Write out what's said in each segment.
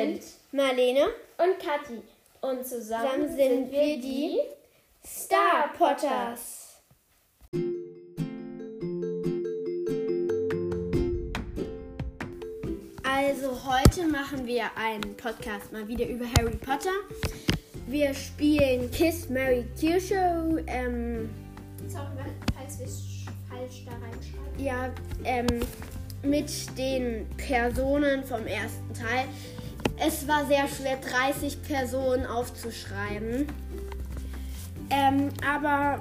sind Marlene und Kathi. Und zusammen, Zusammen sind wir die Star Potters. Also heute machen wir einen Podcast mal wieder über Harry Potter. Wir spielen Kiss Mary Kill Show. Ähm, Sorry, falls wir es falsch da reinschreiben. ja, ähm, mit den Personen vom ersten Teil. Es war sehr schwer, 30 Personen aufzuschreiben. Ähm, aber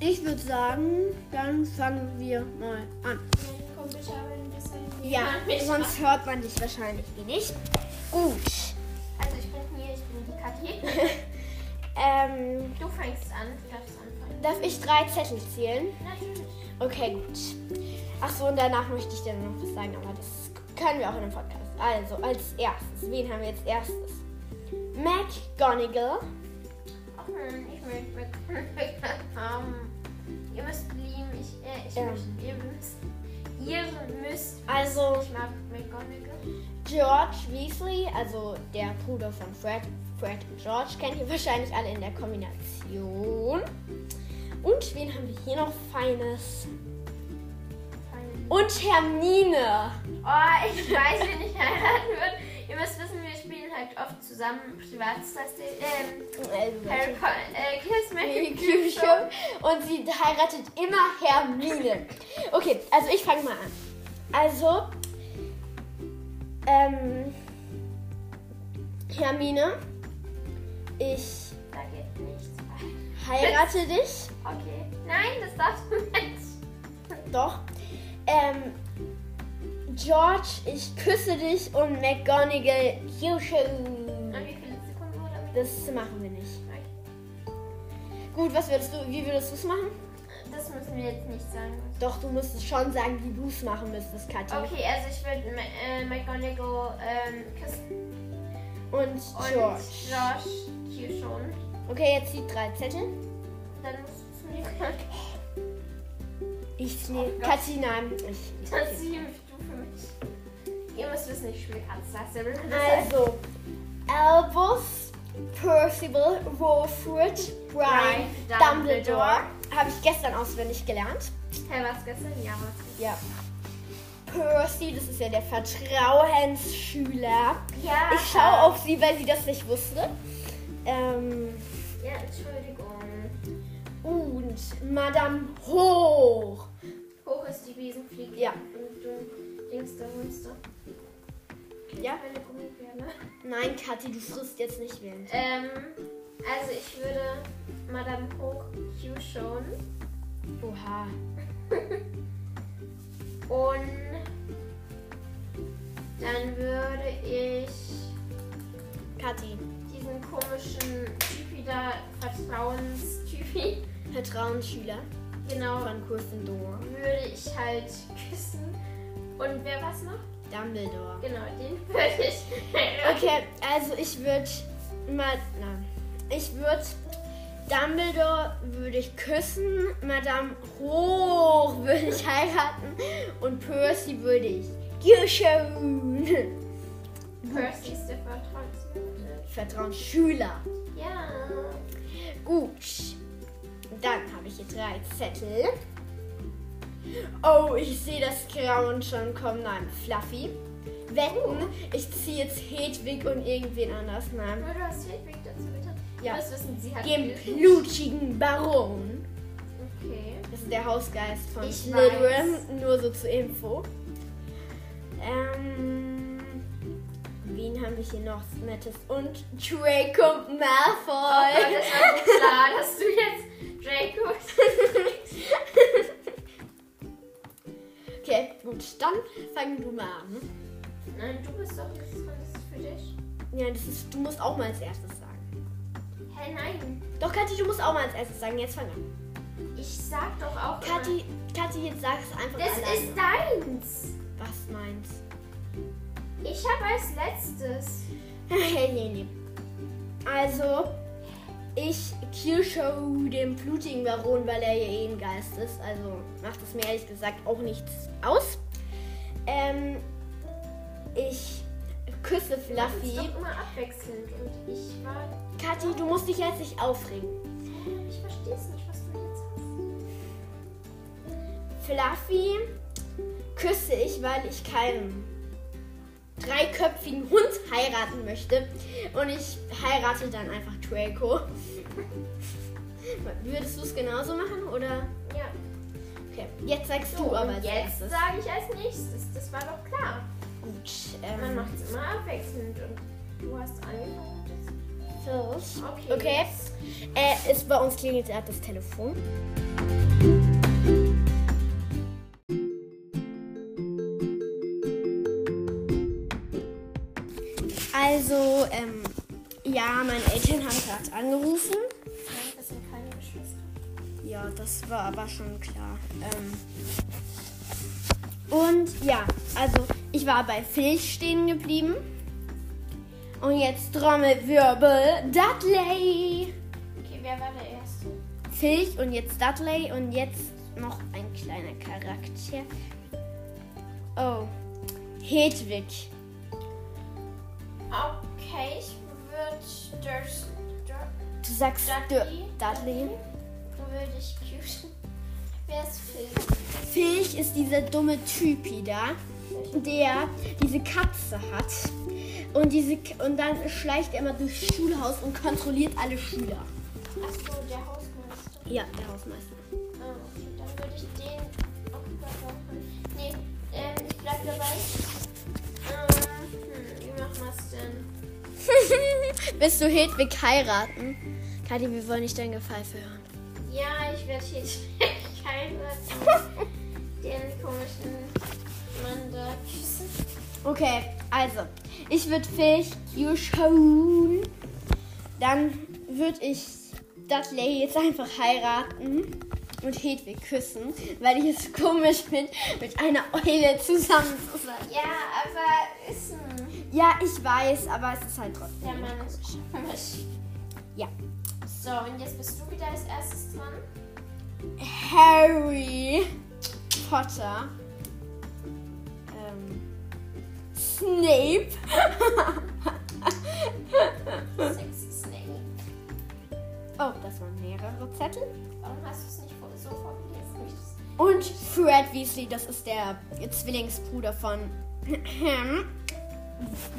ich würde sagen, dann fangen wir mal an. Ja, sonst hört man dich wahrscheinlich eh nicht. Gut. Also ich bin hier, ich bin die Kathi. Ähm, Du fängst an, du darfst anfangen. darf ich drei Zettel zählen? Natürlich. Okay, gut. Achso, und danach möchte ich dir noch was sagen, aber das können wir auch in einem Podcast. Also, als erstes, wen haben wir jetzt erstes? McGonagall. Nein, ich möchte mit. ähm, ihr müsst lieben, ich, äh, ich Ja. möchte, ihr müsst. Ihr müsst. Also- Ich mag McGonagall. George Weasley, also der Bruder von Fred. Fred und George kennt ihr wahrscheinlich alle in der Kombination. Und wen haben wir hier noch Feines? Und Hermine. Oh, ich weiß, wen ich heiraten würde. Ihr müsst wissen, wir spielen halt oft zusammen Privates, heißt die, ähm, Also, Harry Potter, äh, Kiss Mary. Und sie heiratet immer Hermine. Okay, also ich fange mal an. Also, ähm, Hermine, ich Da geht nichts. heirate dich. Okay. Nein, das darfst du nicht. Doch. Ähm, George, ich küsse dich und McGonagall, Q Show. Und wie viele Sekunden wurde damit? Das machen wir nicht. Gut, was würdest du, wie würdest du es machen? Das müssen wir jetzt nicht sagen. Doch, du müsstest schon sagen, wie du es machen müsstest, Kathi. Okay, also ich würde äh, McGonagall ähm, küssen. Und Und George. Q schon. Okay, jetzt die drei Zettel. Dann musst du zu mir Ich nehme. Nein. Ich, Das siehst du für mich. Ihr müsst wissen, ich spiele. Das Also, Albus, Percival, Wolfred, Brian, Brian, Dumbledore. Dumbledore. Habe ich gestern auswendig gelernt. Hey, was gestern? Ja, was Ja. Percy, das ist ja der Vertrauensschüler. Ja. Ich schaue auf sie, weil sie das nicht wusste. Ähm, Ja, Entschuldigung. Und Madame Hoch. Hoch ist die Besenfliege. Ja. Und du Dings der Monster. Ja? Meine Gummibärne. Nein, Kathi, du frisst jetzt nicht während. Ähm, also ich würde Madame Hoch Q schon. Oha. Und dann würde ich Kathi, diesen komischen Typi da, Vertrauenstypi, Vertrauensschüler genau, von Gryffindor. würde ich halt küssen. Und wer was noch? Dumbledore. Genau, den würde ich. Okay, also ich würde mal, nein, ich würde Dumbledore würde ich küssen, Madame Hoch würde ich heiraten und Percy würde ich Geschön. Percy ist der Vertrauensmann. Vertrauensschüler. Ja. Gut. Dann habe ich hier drei Zettel. Oh, ich sehe das Grauen schon kommen. Nein, Fluffy. Wetten, ich ziehe jetzt Hedwig und irgendwen anders. Nein. Nur du hast Hedwig dazu bitte. Ja. Musst wissen, sie hat. Den blutigen Baron. Okay. Das ist der Hausgeist von Ich Slytherin. Nur so zur Info. Ähm, wen haben wir hier noch Nettes? Und Draco Oh Malfoy. Gott, das war so klar, dass du jetzt Draco. okay, gut. Dann fang du mal an. Nein, du bist doch ist für dich. Ja, das ist, du musst auch mal als erstes sagen. Hä, nein. Doch, Kathi, du musst auch mal als erstes sagen. Jetzt fang an. Ich sag doch auch. Kathi, Kathi, jetzt sag es einfach immer, das alleine. ist deins. Was meinst Ich habe als letztes. Hey, nee, nee. Also, ich Kirschow dem blutigen Baron, weil er ja eh ein Geist ist. Also macht es mir ehrlich gesagt auch nichts aus. Ähm, ich küsse Das ist Fluffy. doch immer abwechselnd. Und ich war. Kathi, du musst dich jetzt nicht aufregen. Ich verstehe es nicht, was du jetzt hast. Fluffy küsse ich, weil ich keinen dreiköpfigen Hund heiraten möchte. Und ich heirate dann einfach Draco. Würdest du es genauso machen oder? Ja. Okay, jetzt sagst du So, aber und jetzt sage ich als nächstes. Das war doch klar. Gut, Man ähm, macht es immer abwechselnd. Und du hast angefangen. First. Okay. Okay. Äh, ist bei uns klingelt gerade das Telefon. Also, ähm, ja, meine Eltern haben gerade angerufen. Nein, das sind keine Geschwister. Ja, das war aber schon klar. Ähm, und ja, also ich war bei Filch stehen geblieben. Und jetzt Trommelwirbel, Dudley. Okay, wer war der Erste? Filch und jetzt Dudley und jetzt noch ein kleiner Charakter. Oh, Hedwig. Okay, ich würde Durs, Dur, Du sagst Dudley. Dudley. Würde ich Cute. Wer ist Phil? Filch ist dieser dumme Typi da, der diese Katze hat. Und, diese, und dann schleicht er immer durchs Schulhaus und kontrolliert alle Schüler. Achso, der Hausmeister. Ja, der Hausmeister. Ah, okay, dann würde ich den. Gott, machen. Nee, ähm, ich bleib dabei. Es denn? Willst du Hedwig heiraten? Kathi, wir wollen nicht dein Gepfeife hören. Ja, ich werde hier heiraten. den komischen Mann da küssen. Okay, also, ich würde Filch schon. Dann würde ich Dudley jetzt einfach heiraten und Hedwig küssen, weil ich es komisch finde, mit einer Eule zusammen zu sein. Ja, aber. Ja, ich weiß, aber es ist halt trotzdem. Der Mann ist komisch. Ja. So, und jetzt bist du wieder als erstes dran. Harry Potter. Ähm, Snape. Sexy Snake. oh, das waren mehrere Zettel. Warum hast du es nicht so vorgelesen? Und Fred Weasley, das ist der Zwillingsbruder von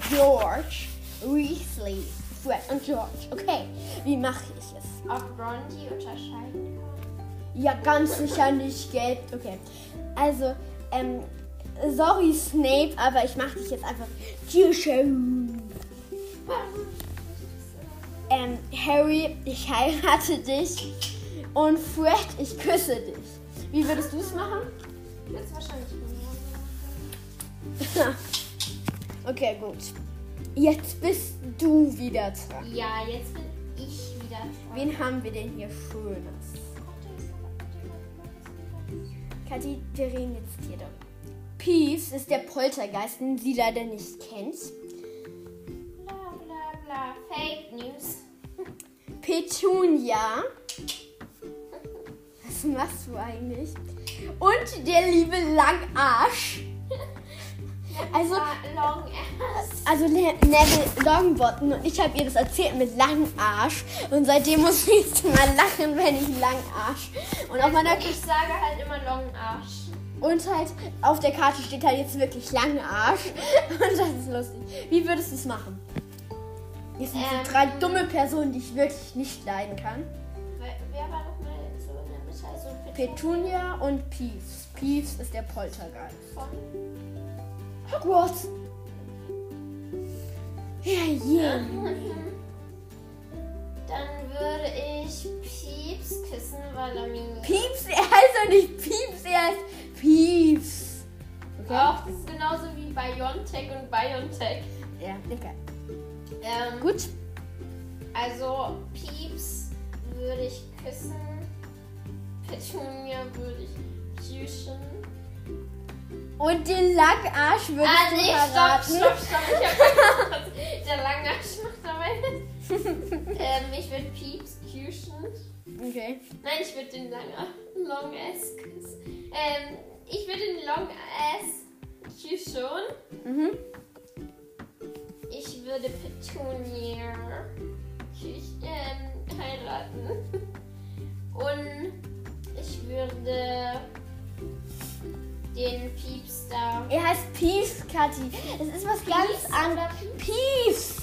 George Weasley. Fred und George. Okay, wie mache ich es? Ob Ron die unterscheiden kann? Ja, ganz sicher nicht gelb. Okay, also, ähm, sorry Snape, aber ich mache dich jetzt einfach Tschüss. Ähm, Harry, ich heirate dich. Und Fred, ich küsse dich. Wie würdest du es machen? Jetzt wahrscheinlich Ron. okay, gut. Jetzt bist du wieder dran. Ja, jetzt bin ich wieder dran. Wen haben wir denn hier Schönes? Reden jetzt hier da. Peeves ist der Poltergeist, den sie leider nicht kennt. Bla bla bla. Fake News. Petunia. Was machst du eigentlich? Und der liebe Langarsch. Also, also Ne- Neville Longbottom und ich habe ihr das erzählt mit Langarsch. Und seitdem muss ich jetzt mal lachen, wenn ich Langarsch. Und auf meiner Ich sage halt immer Long Arsch. Und halt auf der Karte steht halt jetzt wirklich lange Arsch. Und das ist lustig. Wie würdest du es machen? Jetzt sind Ähm. drei dumme Personen, die ich wirklich nicht leiden kann. Wer, war noch mal so in der Mitte? Also Petunia und Peeves. Peeves ist der Poltergeist. von. Hogwarts. Ja, je. Dann würde ich Pieps küssen, weil er mir. Pieps, er heißt doch nicht Pieps, er heißt Peeves. Okay? Auch das ist genauso wie Biontech und Biontech. Ja, egal. Ähm, Gut. Also Pieps würde ich küssen. Petunia würde ich küssen. Und den Langarsch würdest Ah, du nee, stopp, verraten. stopp, stopp. Ich hab der lange Arsch noch dabei ähm, ich würde Pieps küssen. Okay. Nein, ich würde den lange, Long Ass küssen. Ähm, ich würde den Long Ass küssen. Mhm. ich würde Petunia Küch- ähm, heiraten. Und ich würde den Piepstar. Er heißt Peeves, Kathi. Es ist was ganz Peeves anderes. Peeves.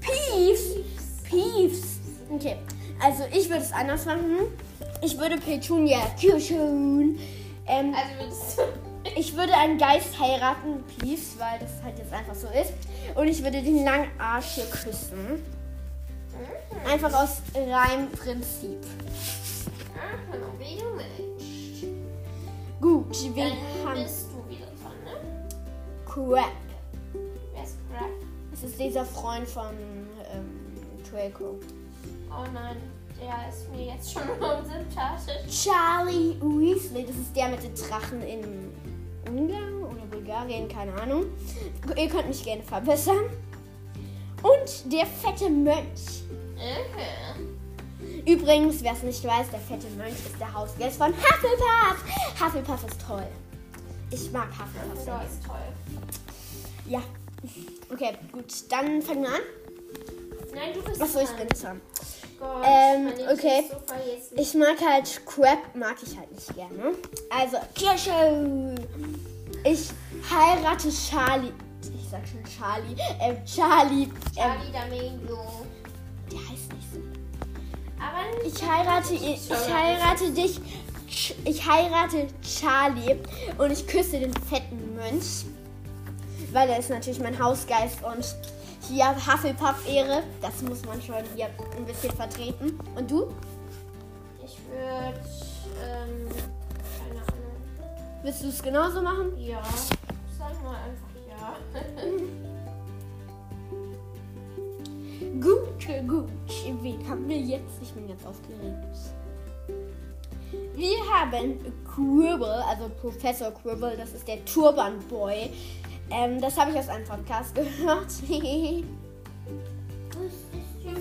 Peeves. Peeves. Okay, also ich würde es anders machen. Ich würde Petunia küssen. Ähm, Also ich würde einen Geist heiraten, Peeves, weil das halt jetzt einfach so ist. Und ich würde den langen Arsch hier küssen. Einfach aus reinem Prinzip. Aha, wie du möchtest. Gut, wir Dann haben bist du wieder dran, ne? Crap. Wer ist Crab? Das ist dieser Freund von ähm, Draco. Oh nein, der ist mir jetzt schon unsympathisch. Charlie Weasley, das ist der mit den Drachen in Ungarn oder Bulgarien, keine Ahnung. Ihr könnt mich gerne verbessern. Und der fette Mönch. Mhm. Übrigens, wer es nicht weiß, der fette Mönch ist der Hausgeist von Hufflepuff. Hufflepuff ist toll. Ich mag Hufflepuff. Das ist toll. Ja. Okay, gut. Dann fangen wir an. Nein, du bist Achso, ich bin dran. Gott, Ähm, okay. nicht. Ich mag halt Crab, mag ich halt nicht gerne. Also, Kirsche. Ich heirate Charlie. Ich sag schon Charlie. Ähm, Charlie. Ähm, Charlie D'Amelio. der Ich heirate, ich, heirate dich. Ch- Ich heirate Charlie und ich küsse den fetten Mönch. Weil er ist natürlich mein Hausgeist und hier Hufflepuff-Ehre. Das muss man schon hier ein bisschen vertreten. Und du? Ich würde, ähm, keine Ahnung. Willst du es genauso machen? Ja, sag mal einfach ja. Gut. Wen haben wir jetzt? Ich bin jetzt aufgeregt. Wir haben Quirrell, also Professor Quirrell, das ist der Turban Boy. Ähm, das habe ich aus einem Podcast gehört.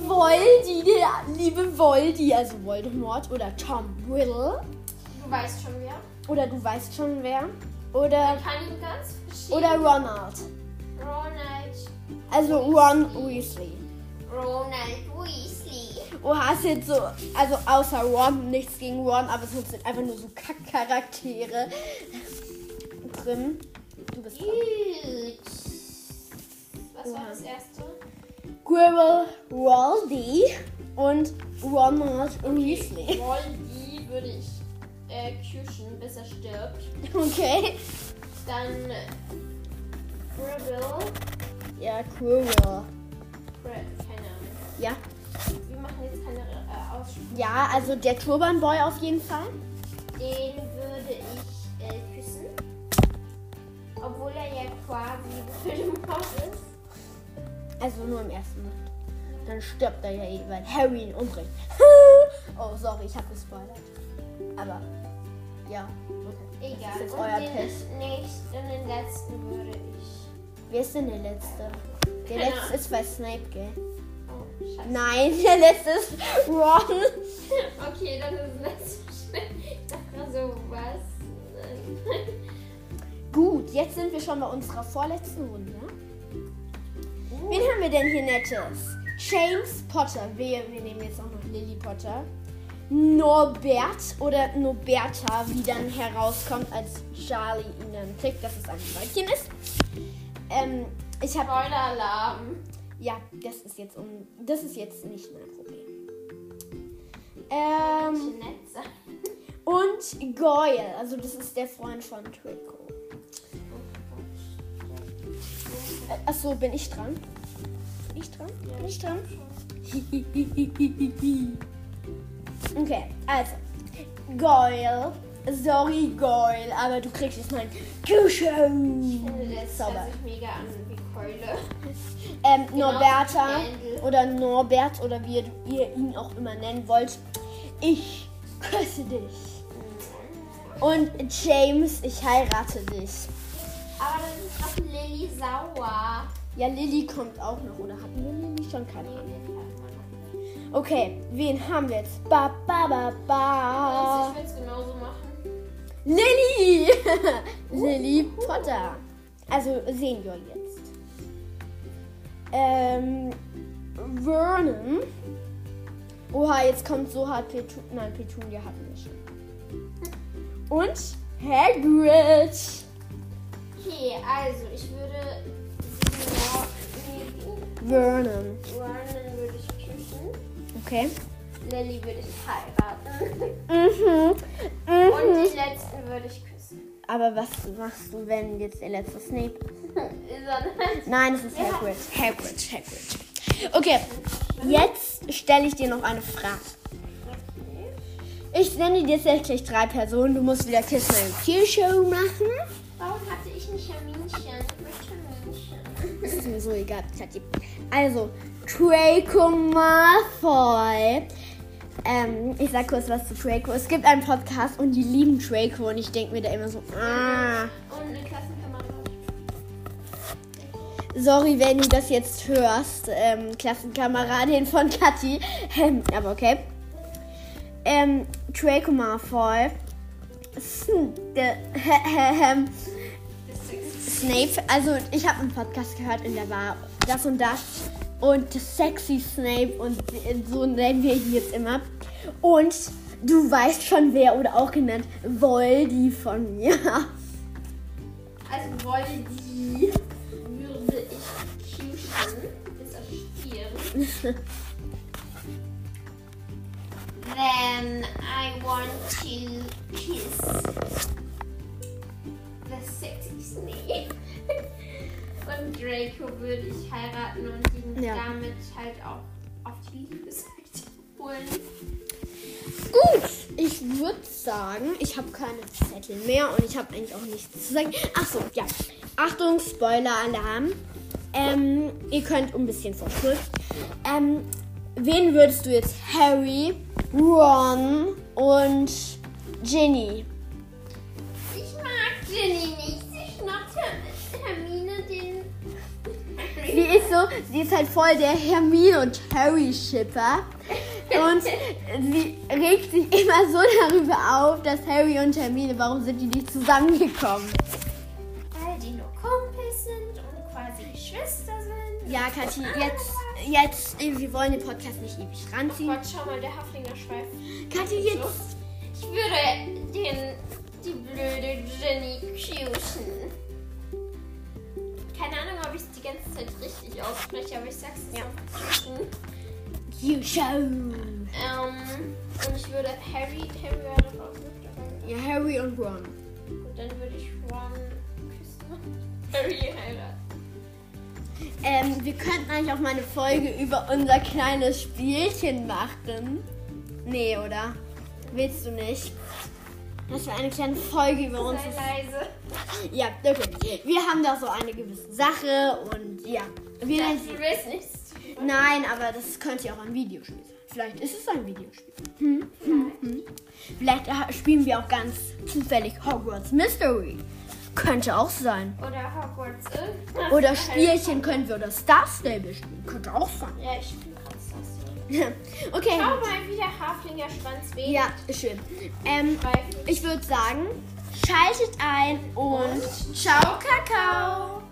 Voldy, der liebe Voldy, also Voldemort oder Tom Riddle. Du weißt schon wer. Oder du weißt schon wer. Oder, oder Ronald. Ronald. Also Ron Weasley. Ronald Weasley. Oh, hast jetzt so, also außer Ron, nichts gegen Ron, aber es sind einfach nur so Kackcharaktere drin. Du bist dran. Gut. Was war Oha. das erste? Quirrell, Waldy und Ronald Weasley. Voldy würde ich äh, küchen, bis er stirbt. Okay. Dann äh, Rebel. Ja, Quirrell. Ahnung. Ja. Wir machen jetzt keine äh, Aussprache. Ja, also der Turban Boy auf jeden Fall. Den würde ich äh, küssen. Obwohl er ja quasi Voldemort ist. Also nur im ersten Mal. Dann stirbt er ja eh, weil Harry ihn umbringt. oh, sorry, ich habe gespoilert. Aber, ja, okay. Egal. Das ist jetzt Und euer den Pech. nächsten, den letzten würde ich. Wer ist denn der Letzte? Der Letzte ist bei Snape, gell? Oh, scheiße. Nein, der Letzte ist Ron. Okay, dann ist es nicht so schnell. Ich dachte so, was? Gut, jetzt sind wir schon bei unserer vorletzten Runde. Wen haben wir denn hier nettes? James Potter. Wir, wir nehmen jetzt auch noch Lily Potter. Norbert oder Norberta, wie dann herauskommt, als Charlie ihn dann kriegt, dass es ein Mädchen ist. Ähm, ich habe Spoiler-Alarm. Ja, das ist jetzt um. Das ist jetzt nicht mein Problem. Ähm, und Goyle, also das ist der Freund von Draco. Äh, achso, bin ich dran? Bin ich dran? Bin ich dran? okay, also. Goyle. Sorry, Goyle, aber du kriegst jetzt mein Kuschen. Das Sauber. hört sich mega an wie Keule. Ähm, Genau, Norberta oder Norbert oder wie ihr, ihn auch immer nennen wollt. Ich küsse dich. Und James, ich heirate dich. Aber das ist doch Lilly sauer. Ja, Lilly kommt auch noch. Oder wir Lilly schon? Keine Ahnung. Okay, wen haben wir jetzt? Ba, ba, ba, Also ba. ich will es genauso machen. Lilly! Lilly Potter. Also Senior jetzt. Ähm, Vernon. Oha, jetzt kommt so hart Petunia. Nein, Petunia hatten wir schon. Und Hagrid. Okay, also ich würde Vernon. Vernon würde ich küssen. Okay. Lily würde ich heiraten. Mhm. Und mhm. den letzten würde ich küssen. Aber was machst du, wenn jetzt der letzte Snape? Nein, es ist Hagrid. Hagrid, Hagrid. Okay, jetzt stelle ich dir noch eine Frage. Ich nenne dir jetzt gleich drei Personen. Du musst wieder Kiss My Kill Show machen. Warum hatte ich nicht Herminchen? Ich möchte Herminchen. Das ist mir so egal. Also, Draco Malfoy. Ähm, ich sag kurz was zu Draco. Es gibt einen Podcast und die lieben Draco und ich denke mir da immer so, ah. Und eine Klassenkameradin. Sorry, wenn du das jetzt hörst, ähm, Klassenkameradin von Kathi. Ähm, aber okay. Ähm, Draco Malfoy. Der- ähm, Snape, also ich habe einen Podcast gehört und da war das und das und sexy Snape und so nennen wir ihn jetzt immer. Und du weißt schon wer oder auch genannt Voldy von mir. Also Voldy würde ich er stirbt. Then I want to kiss the sexy snake. Und Draco würde ich heiraten und ihn Ja. damit halt auch auf die Liebesseite holen. Gut, ich würde sagen, ich habe keine Zettel mehr und ich habe eigentlich auch nichts zu sagen. Ach so, ja. Achtung, Spoiler-Alarm. Ähm, ihr könnt ein bisschen vorspult. Ähm, wen würdest du jetzt? Harry, Ron und Ginny? Ich mag Ginny nicht. Sie schnappt Herm- Hermine den. Die ist so, sie ist halt voll der Hermine und Harry-Shipper. Und sie regt sich immer so darüber auf, dass Harry und Hermine, warum sind die nicht zusammengekommen? Ja, Kathi, jetzt, jetzt, äh, wir wollen den Podcast nicht ewig ranziehen. Gott, schau mal, der Haflinger Schweif. Kathi, jetzt, Ich würde den, die blöde Jenny küssen. Keine Ahnung, ob ich es die ganze Zeit richtig ausspreche, aber ich sag's jetzt Ja. küssen. you show. Ähm, und ich würde Harry, Harry wäre doch auch mit dabei. Ja, Harry und Ron. Und dann würde ich Ron küssen Harry heiraten. Ähm, wir könnten eigentlich auch mal eine Folge über unser kleines Spielchen machen. Nee, oder? Willst du nicht? Das wäre eine kleine Folge über uns. Leise. Ja, okay. Wir haben da so eine gewisse Sache und ja. Wir du willst nichts. Nein, aber das könnte ja auch ein Videospiel sein. Vielleicht ist es ein Videospiel. Hm? Hm? Hm? Vielleicht äh, spielen wir auch ganz zufällig Hogwarts Mystery. Könnte auch sein. Oder Hogwarts irgendwas. Oder Spielchen können wir oder Star Stable spielen. Könnte auch sein. Ja, ich spiele gerade das. okay. Schau mal, wie der Haflinger Schwanz weht. Ja, schön. Ähm, ich würde sagen, schaltet ein und ciao, Kakao.